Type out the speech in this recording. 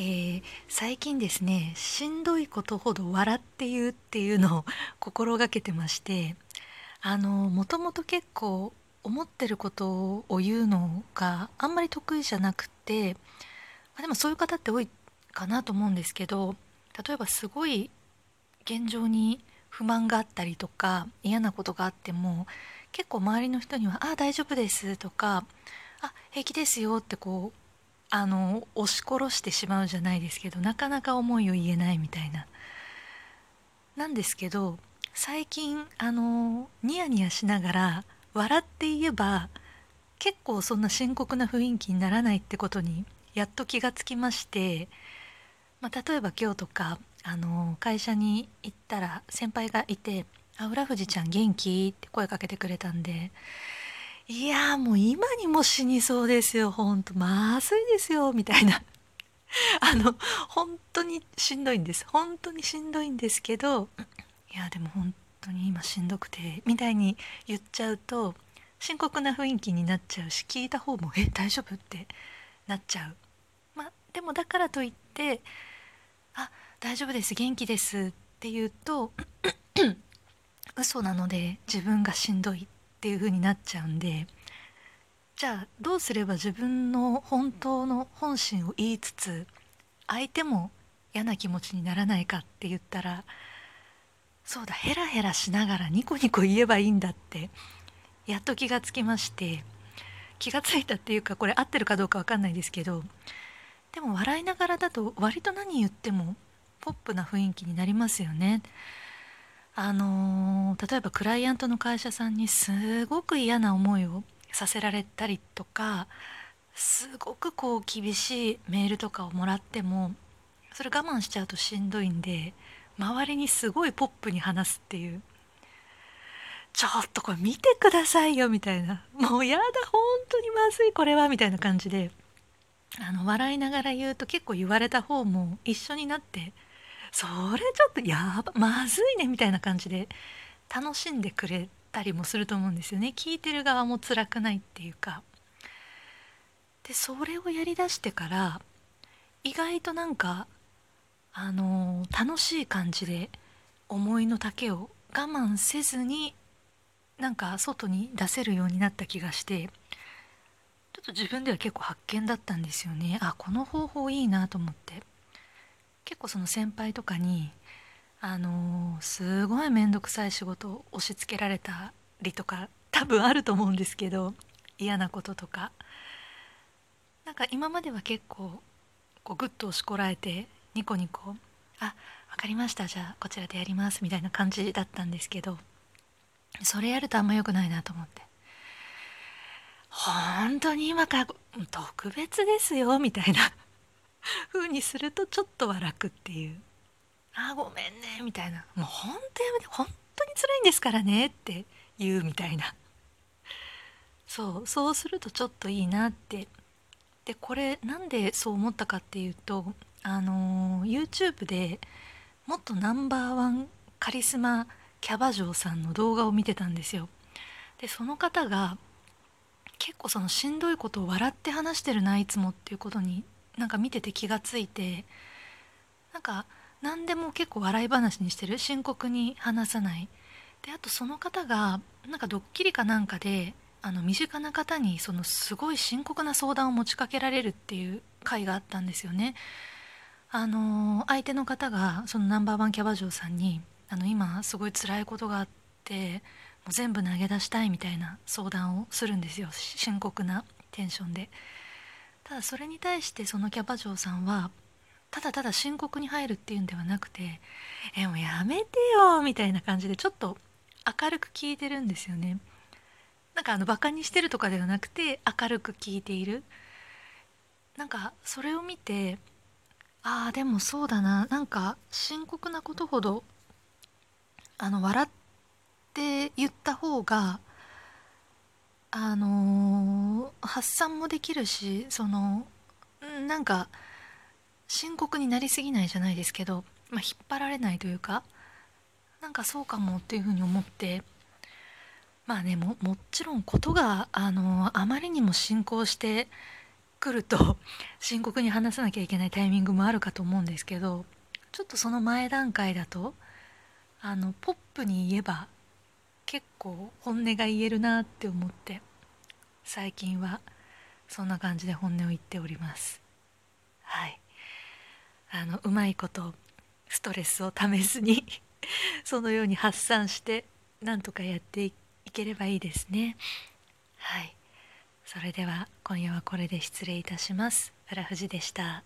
えー、最近ですねしんどいことほど笑って言うっていうのを心がけてましてあのもともと結構思ってることを言うのがあんまり得意じゃなくてあでもそういう方って多いかなと思うんですけど例えばすごい現状に不満があったりとか嫌なことがあっても結構周りの人には「あ大丈夫です」とか「あ平気ですよ」ってこうあの押し殺してしまうじゃないですけどなかなか思いを言えないみたいな。なんですけど最近あのニヤニヤしながら笑って言えば結構そんな深刻な雰囲気にならないってことにやっと気がつきまして、まあ、例えば今日とかあの会社に行ったら先輩がいて「あ浦富士ちゃん元気?」って声かけてくれたんでいやもう今にも死にそうですよほんとまずいですよみたいな あの本当にしんどいんです本当にしんどいんですけどいやでも本当に今しんどくてみたいに言っちゃうと深刻な雰囲気になっちゃうし聞いた方も「え大丈夫?」ってなっちゃう。まあ、でもだからといって「あ大丈夫です元気です」って言うと嘘なので自分がしんどいっっていう風になっちゃうんでじゃあどうすれば自分の本当の本心を言いつつ相手も嫌な気持ちにならないかって言ったらそうだヘラヘラしながらニコニコ言えばいいんだってやっと気がつきまして気がついたっていうかこれ合ってるかどうか分かんないですけどでも笑いながらだと割と何言ってもポップな雰囲気になりますよね。あのー、例えばクライアントの会社さんにすごく嫌な思いをさせられたりとかすごくこう厳しいメールとかをもらってもそれ我慢しちゃうとしんどいんで周りにすごいポップに話すっていうちょっとこれ見てくださいよみたいなもうやだ本当にまずいこれはみたいな感じであの笑いながら言うと結構言われた方も一緒になってそれちょっとやばまずいねみたいな感じで楽しんでくれたりもすると思うんですよね。聞いてる側も辛くないっていうか。でそれをやりだしてから意外となんかあの楽しい感じで思いの丈を我慢せずになんか外に出せるようになった気がしてちょっと自分では結構発見だったんですよね。あこの方法いいなと思って。結構その先輩とかにあのすごい面倒くさい仕事を押し付けられたりとか多分あると思うんですけど嫌なこととか。なんか今までは結構こうグッと押しこらえてニコニコ「あ分かりました。じゃあこちらでやります」みたいな感じだったんですけどそれやるとあんま良くないなと思って本当に今から特別ですよみたいな。風にするとちょっとは楽っていう「あごめんね」みたいな「もう本当やめて本当に辛いんですからね」って言うみたいな。そうそうするとちょっといいなって。でこれなんでそう思ったかっていうとあの YouTube でもっとナンバーワンカリスマキャバ嬢さんの動画を見てたんですよ。でその方が結構そのしんどいことを笑って話してるないつもっていうことになんか見てて気がついてなんか何でも結構笑い話にしてる深刻に話さないであとその方がなんかドッキリかなんかであの身近な方にそのすごい深刻な相談を持ちかけられるっていう回があったんですよね。あの相手の方がそのナンバーワンキャバ嬢さんにあの今すごい辛いことがあってもう全部投げ出したいみたいな相談をするんですよ深刻なテンションで。ただそれに対してそのキャバ嬢さんはただただ深刻に入るっていうんではなくて「えもうやめてよ」みたいな感じでちょっと明るく聞いてるんですよね。なんかあのバカにしてるとかではなくて明るく聞いている。なんかそれを見てああでもそうだななんか深刻なことほどあの笑って言った方があの、発散もできるしそのなんか深刻になりすぎないじゃないですけど、まあ、引っ張られないというかなんかそうかもっていうふうに思ってまあねももちろんことが、あの、あまりにも進行して来ると 深刻に話さなきゃいけないタイミングもあるかと思うんですけどちょっとその前段階だとあのポップに言えば結構本音が言えるなって思って。最近はそんな感じで本音を言っております。はい。あのうまいことストレスをためずに そのように発散してなんとかやっていければいいですね。はい。それでは今夜はこれで失礼いたします。浦富士でした。